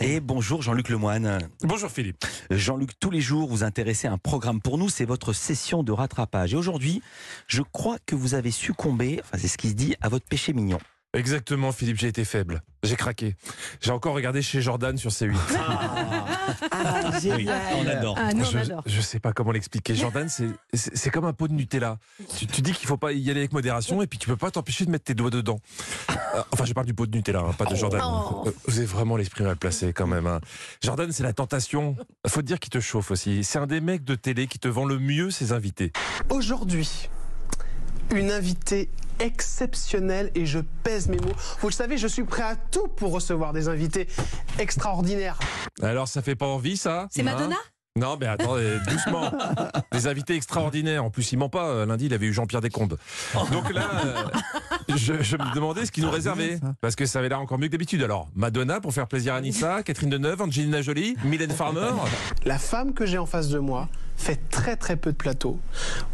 Et bonjour Jean-Luc Lemoine. Bonjour Philippe. Jean-Luc, tous les jours, vous intéressez à un programme pour nous, c'est votre session de rattrapage. Et aujourd'hui, je crois que vous avez succombé, enfin c'est ce qui se dit, à votre péché mignon. Exactement Philippe, j'ai été faible. J'ai craqué. J'ai encore regardé chez Jordan sur C8. Ah, oui, on adore. Ah, nous, on je, adore. je sais pas comment l'expliquer. Jordan, c'est- comme un pot de Nutella. Tu, tu dis qu'il faut pas y aller avec modération et puis tu peux pas t'empêcher de mettre tes doigts dedans. Euh, enfin, je parle du pot de Nutella, hein, pas de Jordan. Oh. Euh, Vous avez vraiment l'esprit mal placé quand même. hein. Jordan, c'est la tentation. Faut te dire qu'il te chauffe aussi. C'est un des mecs de télé qui te vend le mieux ses invités. Aujourd'hui, une invitée exceptionnelle et je pèse mes mots. Vous le savez, je suis prêt à tout pour recevoir des invités extraordinaires. Alors, ça fait pas envie, ça C'est Hein Madonna? Non, mais attendez, doucement. Des invités extraordinaires. En plus, il ment pas. Euh, Lundi, il avait eu Jean-Pierre Descombes. Donc là, euh, je, je me demandais ce qu'il nous réservait. Parce que ça avait l'air encore mieux que d'habitude. Alors, Madonna pour faire plaisir à Nissa, Catherine Deneuve, Angelina Jolie, Mylène Farmer. La femme que j'ai en face de moi fait très très peu de plateaux.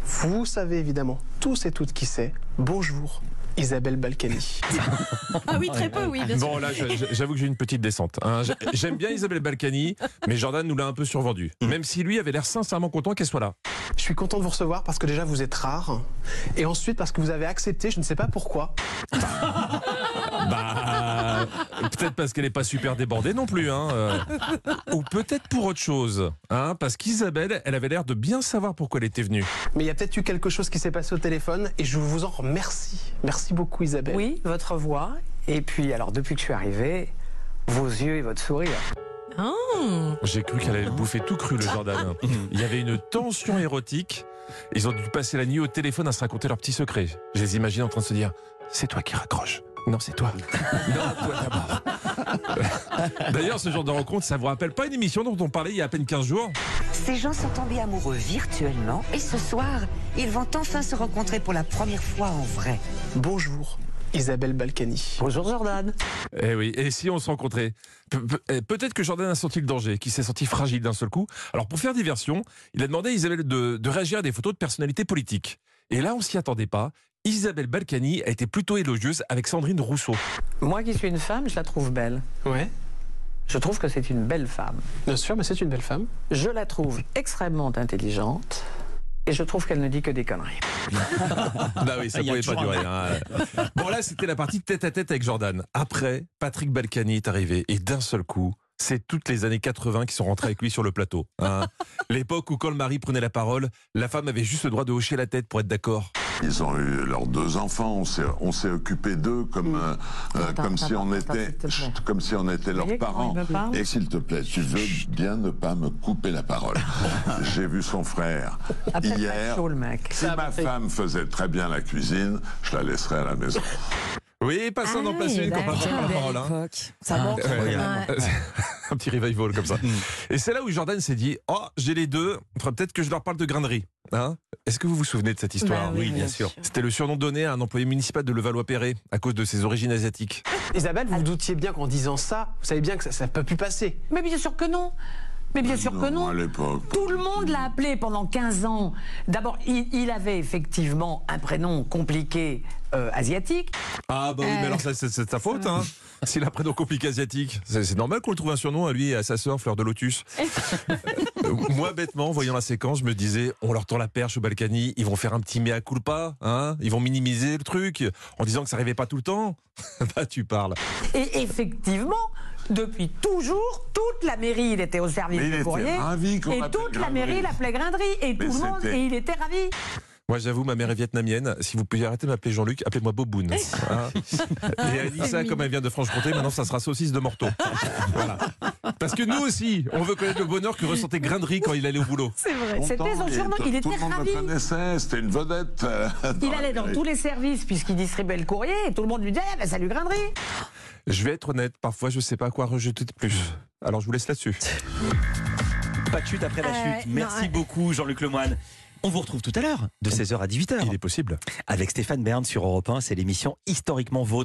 Vous savez évidemment tous et toutes qui c'est. Bonjour, Isabelle Balkany. Ah oui, très peu, oui, bien sûr. Bon, là, j'avoue que j'ai une petite descente. hein. J'ai- J'aime bien Isabelle Balkany, mais Jordan nous l'a un peu survendu. Même si lui avait l'air sincèrement content qu'elle soit là. Je suis content de vous recevoir parce que déjà vous êtes rare et ensuite parce que vous avez accepté, je ne sais pas pourquoi. Bah, peut-être parce qu'elle n'est pas super débordée non plus, hein. euh, ou peut-être pour autre chose, hein, parce qu'Isabelle, elle avait l'air de bien savoir pourquoi elle était venue. Mais il y a peut-être eu quelque chose qui s'est passé au téléphone et je vous en remercie. Merci beaucoup Isabelle. Oui, votre voix. Et puis, alors, depuis que je suis arrivé, vos yeux et votre sourire. Oh. J'ai cru qu'elle allait le bouffer tout cru, le Jordan. Il y avait une tension érotique. Ils ont dû passer la nuit au téléphone à se raconter leurs petits secrets. Je les imagine en train de se dire C'est toi qui raccroche. Non, c'est toi. Non, toi d'abord. D'ailleurs, ce genre de rencontre, ça vous rappelle pas une émission dont on parlait il y a à peine 15 jours? Ces gens sont tombés amoureux virtuellement et ce soir, ils vont enfin se rencontrer pour la première fois en vrai. Bonjour Isabelle Balkany. Bonjour Jordan. Eh oui, et si on se rencontrait? Pe- pe- eh, Peut-être que Jordan a senti le danger, qu'il s'est senti fragile d'un seul coup. Alors pour faire diversion, il a demandé à Isabelle de, de réagir à des photos de personnalités politiques. Et là, on s'y attendait pas. Isabelle Balkany a été plutôt élogieuse avec Sandrine Rousseau. Moi qui suis une femme, je la trouve belle. Ouais, Je trouve que c'est une belle femme. bien sûr, mais c'est une belle femme. Je la trouve extrêmement intelligente. Et je trouve qu'elle ne dit que des conneries. Bah oui, ça Il y a pouvait pas durer. hein. Bon là, c'était la partie tête à tête avec Jordan. Après, Patrick Balkany est arrivé et d'un seul coup, c'est toutes les années 80 qui sont rentrées avec lui sur le plateau. hein. L'époque où quand le mari prenait la parole, la femme avait juste le droit de hocher la tête pour être d'accord. Ils ont eu leurs deux enfants. On s'est, occupé d'eux comme, euh, euh, Attends, comme si on attends, était, chut, comme si on était leurs parents. Et s'il te plaît, tu veux bien ne pas me couper la parole. J'ai vu son frère Après, hier. chaud, le mec. Si ma femme faisait très bien la cuisine, je la laisserais à la maison. Oui, pas ça d'en placer une quand on prend la parole. hein. Ça manque. Ouais. Ouais. Un petit revival comme ça. Mm. Et c'est là où Jordan s'est dit Oh, j'ai les deux, faudrait peut-être que je leur parle de grainerie. Hein? Est-ce que vous vous souvenez de cette histoire Bah oui, bien sûr. C'était le surnom donné à un employé municipal de Levallois-Perret à cause de ses origines asiatiques. Isabelle, vous vous doutiez bien qu'en disant ça, vous savez bien que ça ne peut plus passer. Mais bien sûr que non. Mais bien sûr que non. à l'époque. Tout le monde l'a appelé pendant 15 ans. D'abord, il, il avait effectivement un prénom compliqué euh, asiatique. Ah bah oui, mais alors ça, c'est c'est ta faute, hein S'il a un prénom compliqué asiatique, c'est c'est normal qu'on le trouve un surnom à lui et à sa sœur Fleur de Lotus. Euh, Moi, bêtement, en voyant la séquence, je me disais, on leur tend la perche au Balkany, ils vont faire un petit mea culpa, hein Ils vont minimiser le truc en disant que ça arrivait pas tout le temps. bah tu parles. Et effectivement, depuis toujours, toute la mairie, il était au service Mais du courrier. et toute la mairie l'appelait Grinderie. Et Mais tout le monde, et il était ravi. Moi, j'avoue, ma mère est vietnamienne. Si vous pouviez arrêter de m'appeler Jean-Luc, appelez-moi Boboun. hein. Et Anissa, comme elle vient de Franche-Comté, maintenant, ça sera saucisse de Morteau. Voilà. Parce que nous aussi, on veut connaître le bonheur que ressentait Grinderie quand il allait au boulot. C'est vrai. C'était son tout- Il Tout était le monde ravi. le connaissait. C'était une vedette. euh, Il la allait dans tous les services puisqu'il distribuait le courrier et tout le monde lui disait eh ben, Salut Grinderie Je vais être honnête, parfois, je sais pas à quoi rejeter de plus. Alors, je vous laisse là-dessus. Pas de chute après la Euh, chute. Merci ouais. beaucoup Jean-Luc Lemoine. On vous retrouve tout à l'heure, de 16h à 18h, Il est possible. avec Stéphane Bern sur Europe 1. C'est l'émission historiquement vôtre.